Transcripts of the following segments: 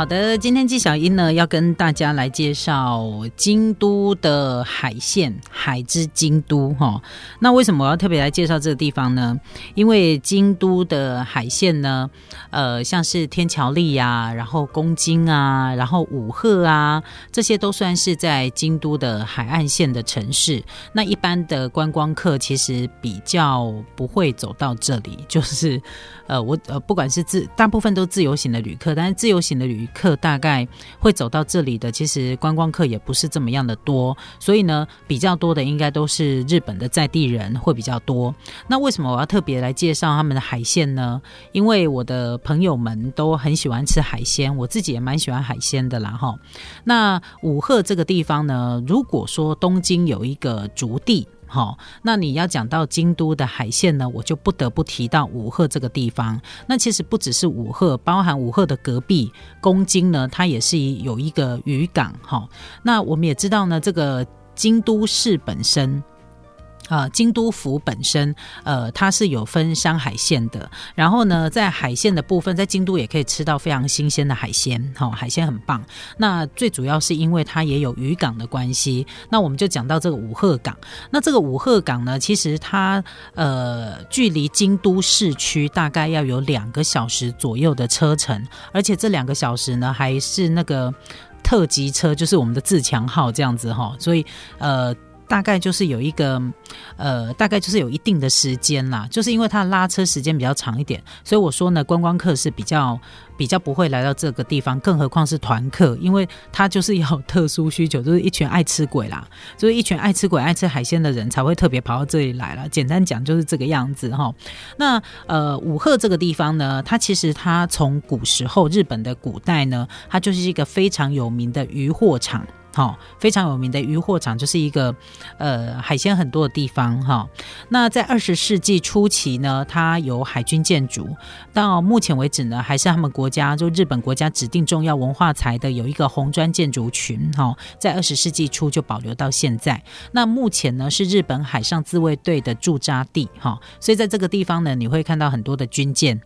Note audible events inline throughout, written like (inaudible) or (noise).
好的，今天纪小英呢要跟大家来介绍京都的海线，海之京都哈。那为什么我要特别来介绍这个地方呢？因为京都的海线呢，呃，像是天桥立呀，然后宫津啊，然后武鹤啊，这些都算是在京都的海岸线的城市。那一般的观光客其实比较不会走到这里，就是呃，我呃，不管是自大部分都自由行的旅客，但是自由行的旅客大概会走到这里的，其实观光客也不是这么样的多，所以呢，比较多的应该都是日本的在地人会比较多。那为什么我要特别来介绍他们的海鲜呢？因为我的朋友们都很喜欢吃海鲜，我自己也蛮喜欢海鲜的啦哈。那武鹤这个地方呢，如果说东京有一个竹地。好，那你要讲到京都的海线呢，我就不得不提到武鹤这个地方。那其实不只是武鹤，包含武鹤的隔壁宫津呢，它也是有一个渔港。哈，那我们也知道呢，这个京都市本身。呃，京都府本身，呃，它是有分山海线的。然后呢，在海线的部分，在京都也可以吃到非常新鲜的海鲜，哈，海鲜很棒。那最主要是因为它也有渔港的关系。那我们就讲到这个五鹤港。那这个五鹤港呢，其实它呃，距离京都市区大概要有两个小时左右的车程，而且这两个小时呢，还是那个特急车，就是我们的自强号这样子哈。所以呃。大概就是有一个，呃，大概就是有一定的时间啦，就是因为它拉车时间比较长一点，所以我说呢，观光客是比较比较不会来到这个地方，更何况是团客，因为他就是有特殊需求，就是一群爱吃鬼啦，(laughs) 就是一群爱吃鬼、爱吃海鲜的人才会特别跑到这里来了。简单讲就是这个样子哈。那呃，武鹤这个地方呢，它其实它从古时候日本的古代呢，它就是一个非常有名的渔货场。好，非常有名的渔货场，就是一个呃海鲜很多的地方哈。那在二十世纪初期呢，它有海军建筑，到目前为止呢，还是他们国家就日本国家指定重要文化财的有一个红砖建筑群哈，在二十世纪初就保留到现在。那目前呢是日本海上自卫队的驻扎地哈，所以在这个地方呢，你会看到很多的军舰。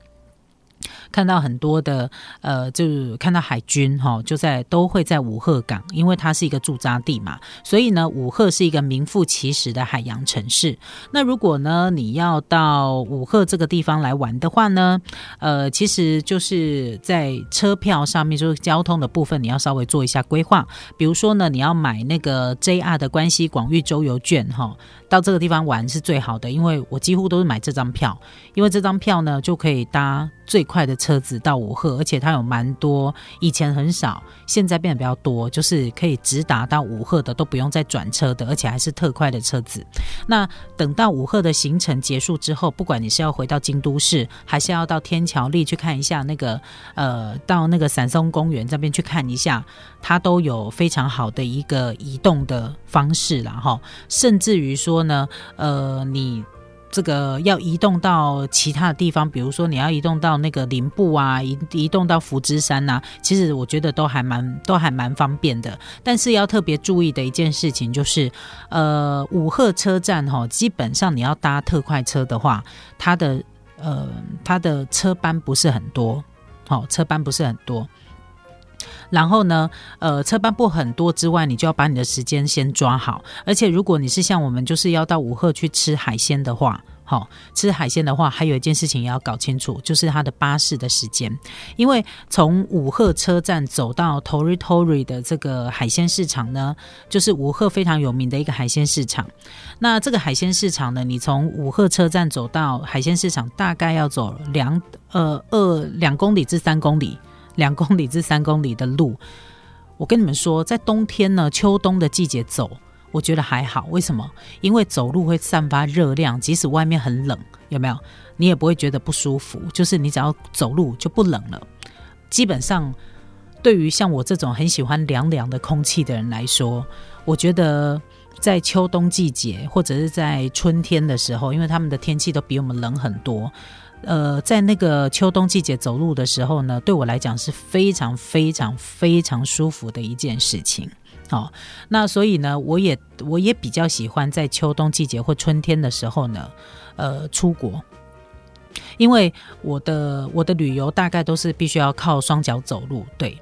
看到很多的呃，就是看到海军哈，就在都会在五鹤港，因为它是一个驻扎地嘛，所以呢，五鹤是一个名副其实的海洋城市。那如果呢，你要到五鹤这个地方来玩的话呢，呃，其实就是在车票上面，就是交通的部分，你要稍微做一下规划。比如说呢，你要买那个 JR 的关西广域周游券哈。到这个地方玩是最好的，因为我几乎都是买这张票，因为这张票呢就可以搭最快的车子到五鹤，而且它有蛮多，以前很少，现在变得比较多，就是可以直达到五鹤的，都不用再转车的，而且还是特快的车子。那等到五鹤的行程结束之后，不管你是要回到京都市，还是要到天桥立去看一下那个，呃，到那个散松公园这边去看一下，它都有非常好的一个移动的方式了哈，甚至于。说呢，呃，你这个要移动到其他的地方，比如说你要移动到那个林部啊，移移动到福之山呐，其实我觉得都还蛮都还蛮方便的。但是要特别注意的一件事情就是，呃，五鹤车站哈，基本上你要搭特快车的话，它的呃它的车班不是很多，好，车班不是很多。然后呢，呃，车班不很多之外，你就要把你的时间先抓好。而且，如果你是像我们，就是要到武鹤去吃海鲜的话，好，吃海鲜的话，还有一件事情要搞清楚，就是它的巴士的时间。因为从武鹤车站走到 Toritori 的这个海鲜市场呢，就是武鹤非常有名的一个海鲜市场。那这个海鲜市场呢，你从武鹤车站走到海鲜市场，大概要走两呃二两公里至三公里。两公里至三公里的路，我跟你们说，在冬天呢，秋冬的季节走，我觉得还好。为什么？因为走路会散发热量，即使外面很冷，有没有？你也不会觉得不舒服。就是你只要走路就不冷了。基本上，对于像我这种很喜欢凉凉的空气的人来说，我觉得在秋冬季节或者是在春天的时候，因为他们的天气都比我们冷很多。呃，在那个秋冬季节走路的时候呢，对我来讲是非常非常非常舒服的一件事情。好，那所以呢，我也我也比较喜欢在秋冬季节或春天的时候呢，呃，出国，因为我的我的旅游大概都是必须要靠双脚走路。对，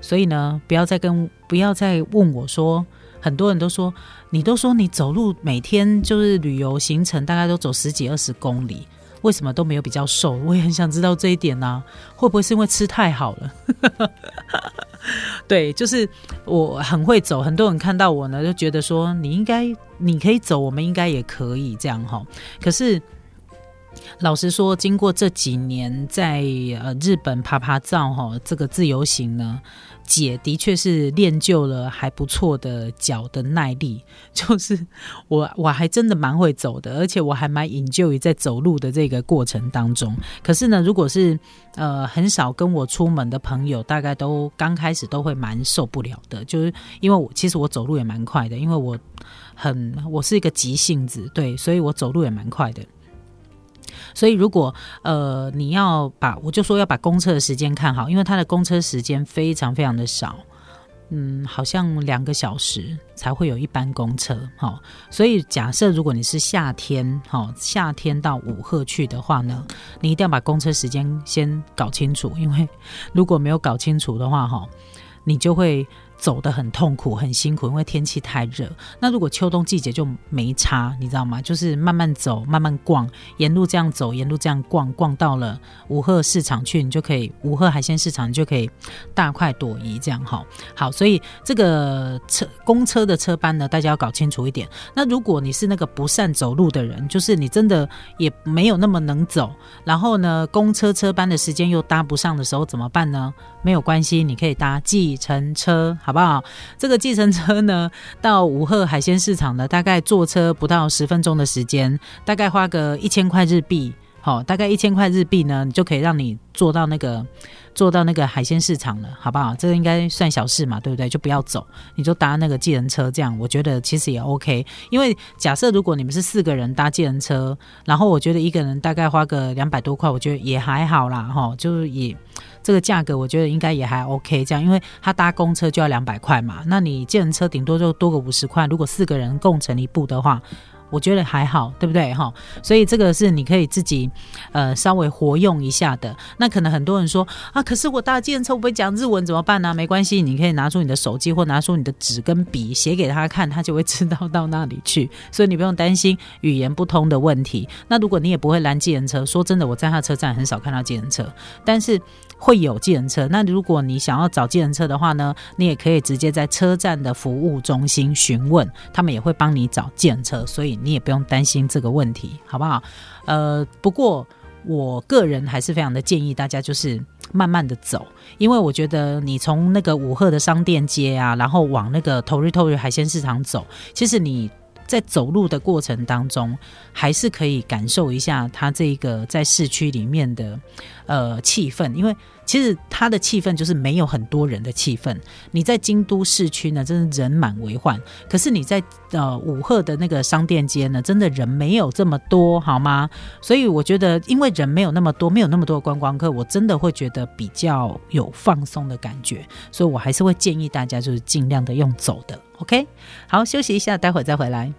所以呢，不要再跟不要再问我说，很多人都说你都说你走路每天就是旅游行程大概都走十几二十公里，为什么都没有比较瘦？我也很想知道这一点呢，会不会是因为吃太好了？(laughs) 对，就是我很会走，很多人看到我呢就觉得说你应该你可以走，我们应该也可以这样哈。可是。老实说，经过这几年在呃日本爬爬照哈，这个自由行呢，姐的确是练就了还不错的脚的耐力。就是我 (laughs) 我还真的蛮会走的，而且我还蛮引咎于在走路的这个过程当中。可是呢，如果是呃很少跟我出门的朋友，大概都刚开始都会蛮受不了的。就是因为我其实我走路也蛮快的，因为我很我是一个急性子，对，所以我走路也蛮快的。所以，如果呃你要把，我就说要把公车的时间看好，因为它的公车时间非常非常的少，嗯，好像两个小时才会有一班公车，哈。所以假设如果你是夏天，哈，夏天到五鹤去的话呢，你一定要把公车时间先搞清楚，因为如果没有搞清楚的话，哈，你就会。走得很痛苦，很辛苦，因为天气太热。那如果秋冬季节就没差，你知道吗？就是慢慢走，慢慢逛，沿路这样走，沿路这样逛，逛到了五鹤市场去，你就可以五鹤海鲜市场，你就可以大快朵颐，这样哈。好，所以这个车公车的车班呢，大家要搞清楚一点。那如果你是那个不善走路的人，就是你真的也没有那么能走，然后呢，公车车班的时间又搭不上的时候，怎么办呢？没有关系，你可以搭计程车。好不好？这个计程车呢，到五鹤海鲜市场呢，大概坐车不到十分钟的时间，大概花个一千块日币，好，大概一千块日币呢，你就可以让你坐到那个坐到那个海鲜市场了，好不好？这个应该算小事嘛，对不对？就不要走，你就搭那个计程车，这样我觉得其实也 OK。因为假设如果你们是四个人搭计程车，然后我觉得一个人大概花个两百多块，我觉得也还好啦，哈，就是也。这个价格我觉得应该也还 OK，这样，因为他搭公车就要两百块嘛，那你借人车顶多就多个五十块，如果四个人共乘一部的话。我觉得还好，对不对哈？所以这个是你可以自己呃稍微活用一下的。那可能很多人说啊，可是我搭计程车不会讲日文怎么办呢？没关系，你可以拿出你的手机或拿出你的纸跟笔写给他看，他就会知道到那里去。所以你不用担心语言不通的问题。那如果你也不会拦计程车，说真的，我在他车站很少看到计程车，但是会有计程车。那如果你想要找计程车的话呢，你也可以直接在车站的服务中心询问，他们也会帮你找计程车。所以。你也不用担心这个问题，好不好？呃，不过我个人还是非常的建议大家，就是慢慢的走，因为我觉得你从那个五鹤的商店街啊，然后往那个头日头日海鲜市场走，其实你。在走路的过程当中，还是可以感受一下它这个在市区里面的呃气氛，因为其实它的气氛就是没有很多人的气氛。你在京都市区呢，真的人满为患，可是你在呃武鹤的那个商店街呢，真的人没有这么多，好吗？所以我觉得，因为人没有那么多，没有那么多观光客，我真的会觉得比较有放松的感觉，所以我还是会建议大家就是尽量的用走的。OK，好，休息一下，待会儿再回来。